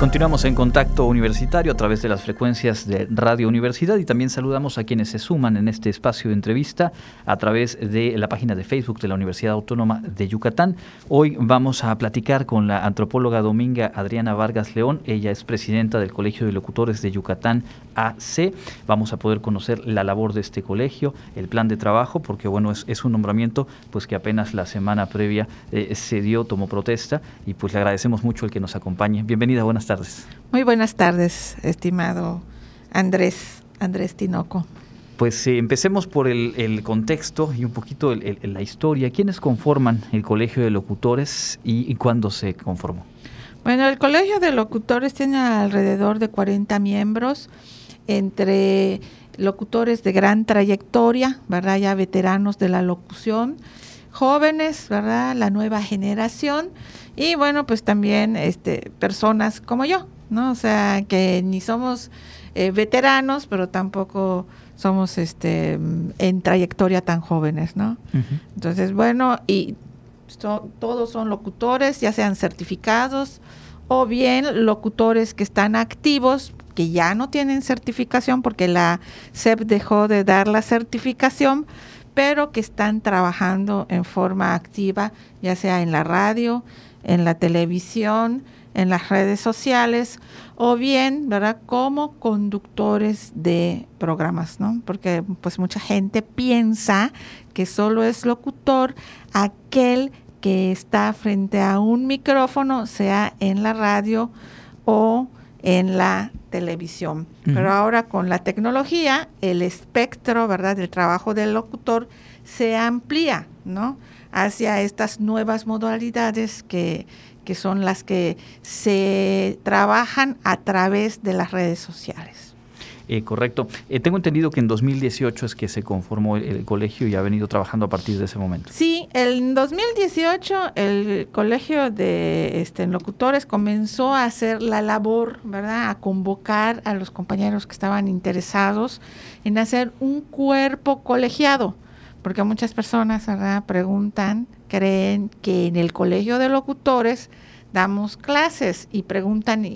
Continuamos en contacto universitario a través de las frecuencias de Radio Universidad y también saludamos a quienes se suman en este espacio de entrevista a través de la página de Facebook de la Universidad Autónoma de Yucatán. Hoy vamos a platicar con la antropóloga dominga Adriana Vargas León. Ella es presidenta del Colegio de Locutores de Yucatán AC. Vamos a poder conocer la labor de este colegio, el plan de trabajo, porque bueno, es, un nombramiento pues que apenas la semana previa eh, se dio, tomó protesta y pues le agradecemos mucho el que nos acompañe. Bienvenida, buenas tardes tardes. Muy buenas tardes, estimado Andrés, Andrés Tinoco. Pues eh, empecemos por el, contexto y un poquito la historia. ¿Quiénes conforman el Colegio de Locutores y, cuándo se conformó? Bueno, el Colegio de Locutores tiene alrededor de 40 miembros, entre locutores de gran trayectoria, ¿verdad? Ya veteranos de la locución, jóvenes, ¿verdad? La nueva generación y bueno, pues también este, personas como yo, ¿no? O sea, que ni somos eh, veteranos, pero tampoco somos este, en trayectoria tan jóvenes, ¿no? Entonces, bueno, y todos son locutores, ya sean certificados o bien locutores que están activos, que ya no tienen certificación porque la SEP dejó de dar la certificación, pero que están trabajando en forma activa, ya sea en la radio, en la televisión, en las redes sociales o bien, ¿verdad? Como conductores de programas, ¿no? Porque pues mucha gente piensa que solo es locutor aquel que está frente a un micrófono, sea en la radio o en la televisión. Pero ahora con la tecnología, el espectro, ¿verdad?, del trabajo del locutor se amplía, ¿no? hacia estas nuevas modalidades que, son las que se trabajan a través de las redes sociales. Eh, correcto. Eh, tengo entendido que en 2018 es que se conformó el, colegio y ha venido trabajando a partir de ese momento. Sí, en 2018 el colegio de este, locutores comenzó a hacer la labor, ¿verdad? A convocar a los compañeros que estaban interesados en hacer un cuerpo colegiado porque muchas personas preguntan, creen que en el colegio de locutores damos clases y preguntan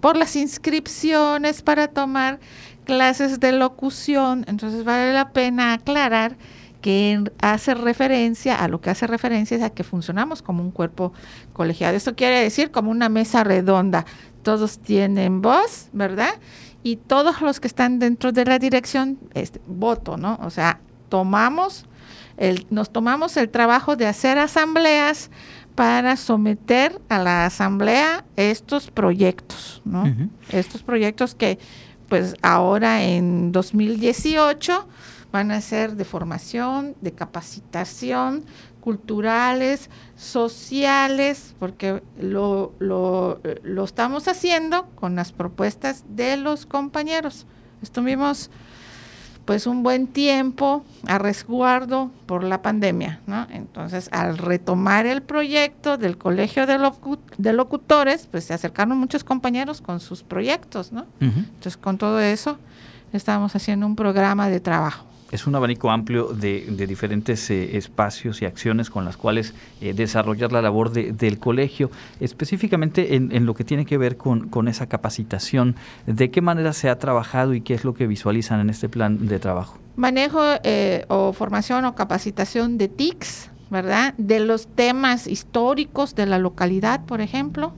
por las inscripciones para tomar clases de locución. Entonces vale la pena aclarar que hace referencia, a lo que hace referencia es a que funcionamos como un cuerpo colegiado. Esto quiere decir como una mesa redonda. Todos tienen voz, ¿verdad? Y todos los que están dentro de la dirección, este, voto, ¿no? O sea, tomamos el, nos tomamos el trabajo de hacer asambleas para someter a la asamblea estos proyectos, ¿no? Estos proyectos que pues ahora en 2018 van a ser de formación, de capacitación, culturales, sociales, porque lo, lo, lo estamos haciendo con las propuestas de los compañeros. Estuvimos pues un buen tiempo a resguardo por la pandemia, ¿no? Entonces, al retomar el proyecto del Colegio de, de Locutores, pues se acercaron muchos compañeros con sus proyectos, ¿no? Entonces, con todo eso, estamos haciendo un programa de trabajo es un abanico amplio de, diferentes eh, espacios y acciones con las cuales eh, desarrollar la labor del colegio, específicamente en, lo que tiene que ver con, esa capacitación. ¿De qué manera se ha trabajado y qué es lo que visualizan en este plan de trabajo? Manejo eh, o formación o capacitación de TICs, ¿verdad? De los temas históricos de la localidad, por ejemplo,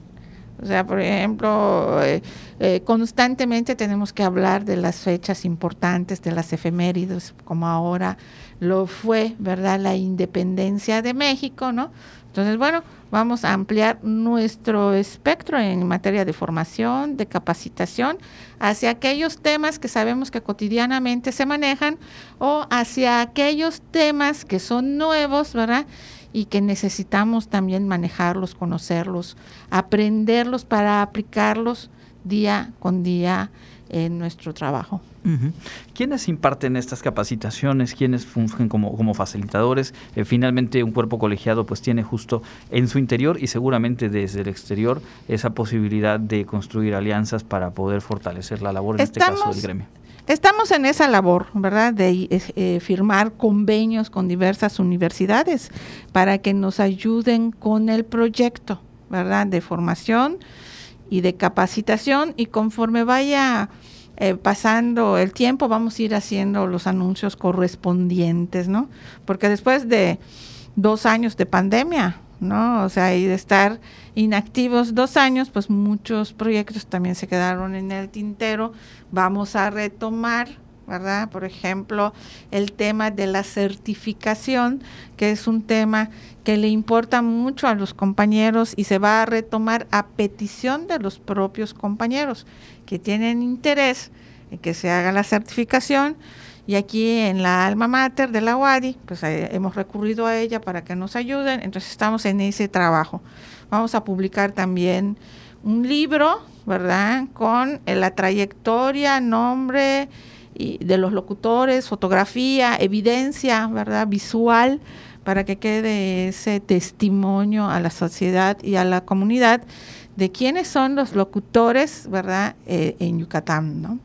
o sea, por ejemplo, eh, eh, constantemente tenemos que hablar de las fechas importantes, de las efemérides, como ahora lo fue, ¿verdad? La independencia de México, ¿no? Entonces, bueno, vamos a ampliar nuestro espectro en materia de formación, de capacitación, hacia aquellos temas que sabemos que cotidianamente se manejan o hacia aquellos temas que son nuevos, ¿verdad? Y que necesitamos también manejarlos, conocerlos, aprenderlos para aplicarlos día con día en nuestro trabajo. ¿Quiénes imparten estas capacitaciones? ¿Quiénes fungen como, como facilitadores? Eh, finalmente un cuerpo colegiado pues tiene justo en su interior y seguramente desde el exterior esa posibilidad de construir alianzas para poder fortalecer la labor, en este caso del gremio. Estamos en esa labor, ¿verdad?, de eh, firmar convenios con diversas universidades para que nos ayuden con el proyecto, ¿verdad?, de formación y de capacitación y conforme vaya eh, pasando el tiempo vamos a ir haciendo los anuncios correspondientes, ¿no? Porque después de dos años de pandemia, ¿no? O sea, y de estar inactivos dos años, pues muchos proyectos también se quedaron en el tintero. Vamos a retomar ¿verdad? Por ejemplo, el tema de la certificación, que es un tema que le importa mucho a los compañeros y se va a retomar a petición de los propios compañeros que tienen interés en que se haga la certificación. Y aquí en la alma mater de la UADI, pues eh, hemos recurrido a ella para que nos ayuden, entonces estamos en ese trabajo. Vamos a publicar también un libro, ¿verdad? Con eh, la trayectoria, nombre, de los locutores, fotografía, evidencia, ¿verdad? Visual, para que quede ese testimonio a la sociedad y a la comunidad de quiénes son los locutores, ¿verdad? Eh, en Yucatán, ¿no?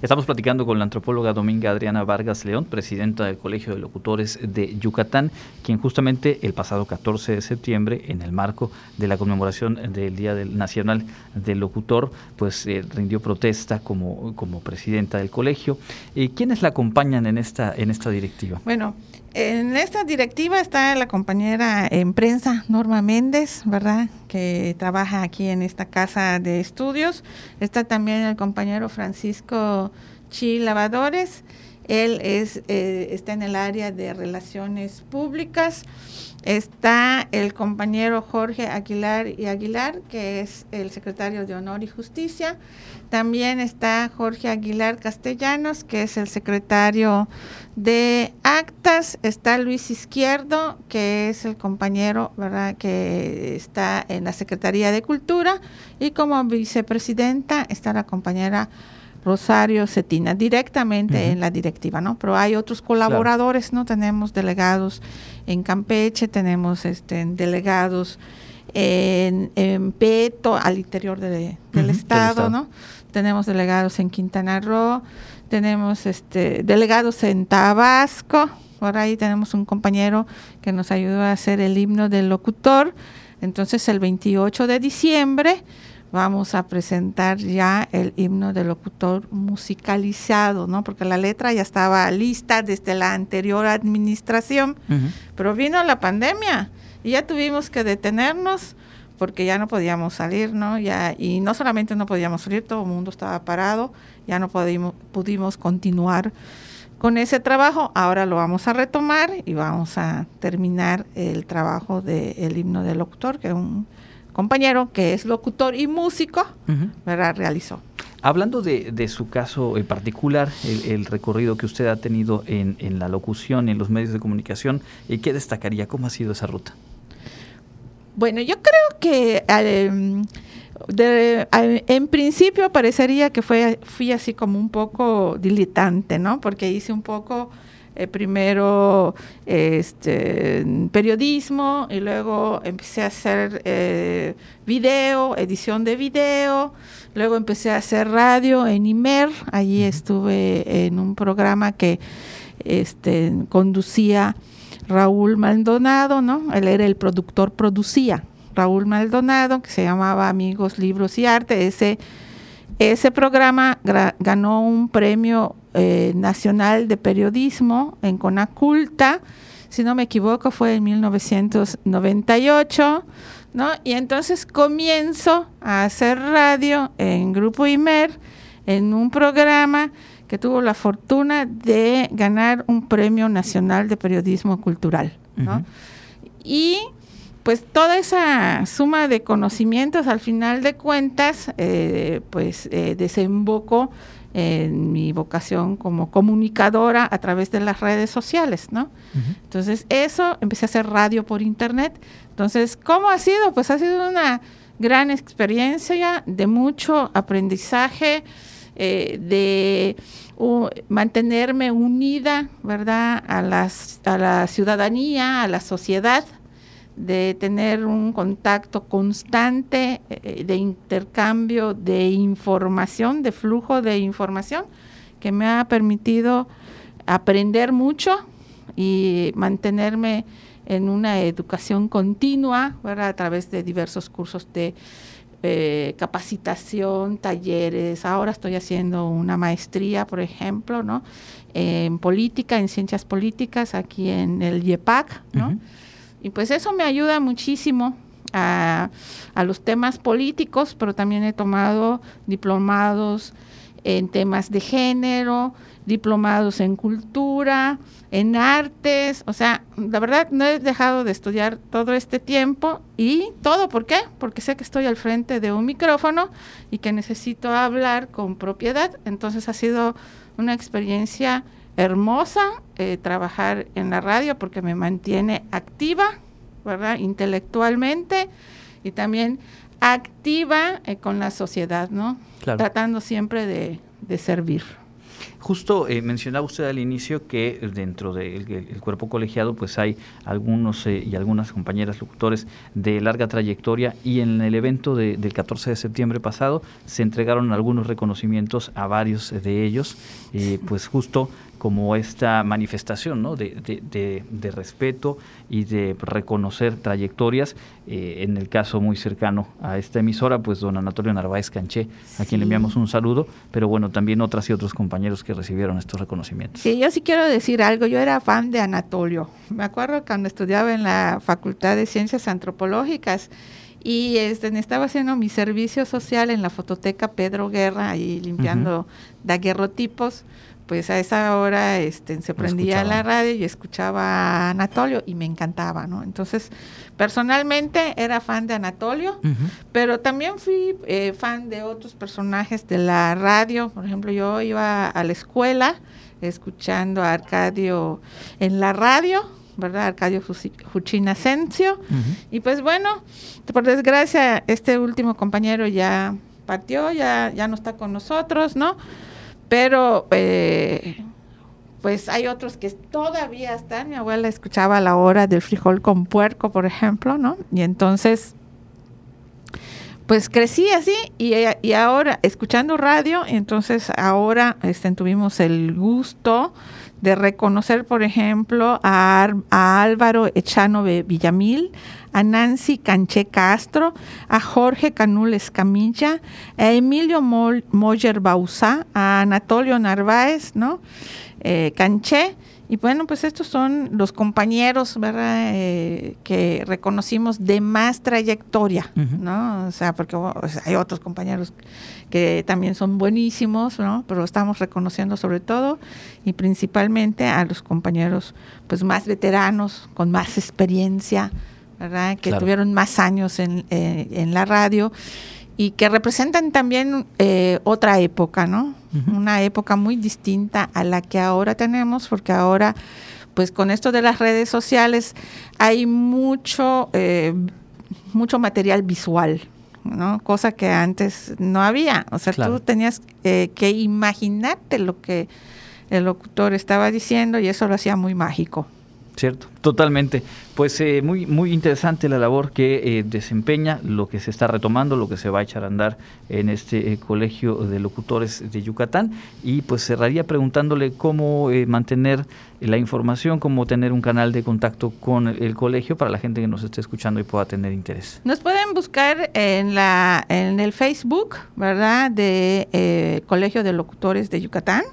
Estamos platicando con la antropóloga Dominga Adriana Vargas León, presidenta del Colegio de Locutores de Yucatán, quien justamente el pasado 14 de septiembre, en el marco de la conmemoración del Día del Nacional del Locutor, pues eh, rindió protesta como, como presidenta del colegio. Eh, ¿Quiénes la acompañan en esta, en esta directiva? Bueno, en esta directiva está la compañera en prensa Norma Méndez, ¿verdad? Que trabaja aquí en esta casa de estudios. Está también el compañero Francisco Chi Lavadores. Él es, eh, está en el área de relaciones públicas. Está el compañero Jorge Aguilar y Aguilar, que es el secretario de Honor y Justicia. También está Jorge Aguilar Castellanos, que es el secretario de Actas. Está Luis Izquierdo, que es el compañero, ¿verdad?, que está en la Secretaría de Cultura. Y como vicepresidenta está la compañera Rosario Cetina, directamente en la directiva, ¿no? Pero hay otros colaboradores, ¿no? Tenemos delegados en Campeche, tenemos este, delegados en, Peto, al interior del estado, ¿no? tenemos delegados en Quintana Roo, tenemos este, delegados en Tabasco, por ahí tenemos un compañero que nos ayudó a hacer el himno del locutor. Entonces el 28 de diciembre vamos a presentar ya el himno del locutor musicalizado, ¿no? Porque la letra ya estaba lista desde la anterior administración, pero vino la pandemia y ya tuvimos que detenernos porque ya no podíamos salir, ¿no? Ya, y no solamente no podíamos salir, todo el mundo estaba parado, ya no pudimos, pudimos continuar con ese trabajo, ahora lo vamos a retomar y vamos a terminar el trabajo del himno del locutor, que un compañero que es locutor y músico, ¿verdad? Realizó. Hablando de, su caso en particular, el, recorrido que usted ha tenido en, en la locución, en los medios de comunicación, ¿qué destacaría? ¿Cómo ha sido esa ruta? Bueno, yo creo que em, en principio parecería que fue, fui así como un poco diletante, ¿no? Porque hice un poco eh, primero este, periodismo y luego empecé a hacer eh, video, edición de video, luego empecé a hacer radio en IMER, allí estuve en un programa que este, conducía Raúl Maldonado, ¿no? Él era el productor, producía. Raúl Maldonado, que se llamaba Amigos, Libros y Arte. Ese, ese programa ganó un premio eh, nacional de periodismo en Conaculta, si no me equivoco, fue en 1998, ¿no? Y entonces comienzo a hacer radio en Grupo Imer, en un programa que tuvo la fortuna de ganar un premio nacional de periodismo cultural. Y pues toda esa suma de conocimientos al final de cuentas eh, pues eh, desembocó en mi vocación como comunicadora a través de las redes sociales, ¿no? Entonces eso, empecé a hacer radio por internet. Entonces, ¿cómo ha sido? Pues ha sido una gran experiencia de mucho aprendizaje, eh, de mantenerme unida, ¿verdad?, a, las, a la ciudadanía, a la sociedad, de tener un contacto constante eh, de intercambio de información, de flujo de información, que me ha permitido aprender mucho y mantenerme en una educación continua, ¿verdad? a través de diversos cursos de eh, capacitación, talleres. Ahora estoy haciendo una maestría, por ejemplo, ¿no? En política, en ciencias políticas, aquí en el IEPAC, ¿no? Y pues eso me ayuda muchísimo a, los temas políticos, pero también he tomado diplomados en temas de género, diplomados en cultura, en artes, o sea, la verdad no he dejado de estudiar todo este tiempo. Y todo, ¿por qué? Porque sé que estoy al frente de un micrófono y que necesito hablar con propiedad, entonces ha sido una experiencia hermosa eh, trabajar en la radio porque me mantiene activa, ¿verdad? Intelectualmente y también activa eh, con la sociedad, ¿no? Tratando siempre de, de servir. Justo eh, mencionaba usted al inicio que dentro del cuerpo colegiado pues hay algunos eh, y algunas compañeras locutores de larga trayectoria y en el evento del 14 de septiembre pasado se entregaron algunos reconocimientos a varios de ellos, eh, pues justo como esta manifestación ¿no? de, de, de, respeto y de reconocer trayectorias. Eh, en el caso muy cercano a esta emisora, pues don Anatolio Narváez Canché, a quien le enviamos un saludo, pero bueno, también otras y otros compañeros que recibieron estos reconocimientos. Sí, yo sí quiero decir algo, yo era fan de Anatolio. Me acuerdo cuando estudiaba en la Facultad de Ciencias Antropológicas y este, estaba haciendo mi servicio social en la fototeca Pedro Guerra, ahí limpiando daguerrotipos pues a esa hora este, se prendía la radio y escuchaba a Anatolio y me encantaba, ¿no? Entonces, personalmente era fan de Anatolio, pero también fui eh, fan de otros personajes de la radio. Por ejemplo, yo iba a la escuela escuchando a Arcadio en la radio, ¿verdad? Arcadio Juchín Asensio. Y pues bueno, por desgracia, este último compañero ya partió, ya, ya no está con nosotros, ¿no? Pero eh, pues hay otros que todavía están. Mi abuela escuchaba la hora del frijol con puerco, por ejemplo, ¿no? Y entonces, pues crecí así y, y ahora escuchando radio, entonces ahora este, tuvimos el gusto de reconocer, por ejemplo, a, a Álvaro Echano Villamil, a Nancy Canché Castro, a Jorge Canules Camilla, a Emilio Moller Bausá, a Anatolio Narváez, ¿no? Eh, Canché. Y bueno, pues estos son los compañeros, ¿verdad? Eh, que reconocimos de más trayectoria, ¿no? O sea, porque hay otros compañeros que también son buenísimos, ¿no? Pero estamos reconociendo sobre todo y principalmente a los compañeros, pues más veteranos, con más experiencia, ¿verdad? Que tuvieron más años en, eh, en, la radio y que representan también eh, otra época, ¿no? Una época muy distinta a la que ahora tenemos, porque ahora, pues con esto de las redes sociales, hay mucho, eh, mucho material visual, ¿no? Cosa que antes no había. O sea, tú tenías que imaginarte lo que el locutor estaba diciendo y eso lo hacía muy mágico. Cierto, totalmente. Pues eh, muy, muy interesante la labor que eh, desempeña, lo que se está retomando, lo que se va a echar a andar en este eh, colegio de locutores de Yucatán. Y pues cerraría preguntándole cómo mantener la información, cómo tener un canal de contacto con el, colegio para la gente que nos esté escuchando y pueda tener interés. Nos pueden buscar en, la, en el Facebook, ¿verdad? De Colegio de Locutores de Yucatán.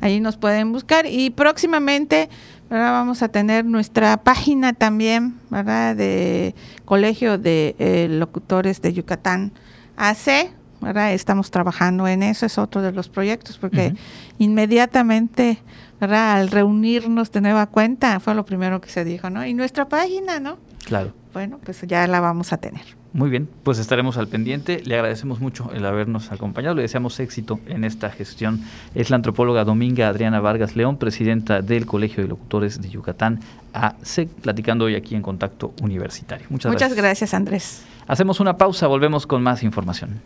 Ahí nos pueden buscar y próximamente Ahora vamos a tener nuestra página también, ¿verdad? De Colegio de eh, Locutores de Yucatán AC, ¿verdad? Estamos trabajando en eso, es otro de los proyectos, porque inmediatamente, ¿verdad? Al reunirnos de nueva cuenta, fue lo primero que se dijo, ¿no? Y nuestra página, ¿no? Claro. Bueno, pues ya la vamos a tener. Muy bien, pues estaremos al pendiente. Le agradecemos mucho el habernos acompañado. Le deseamos éxito en esta gestión. Es la antropóloga Dominga Adriana Vargas León, presidenta del Colegio de Locutores de Yucatán, AC, platicando hoy aquí en Contacto Universitario. Muchas, Muchas gracias, Andrés. Hacemos una pausa, volvemos con más información.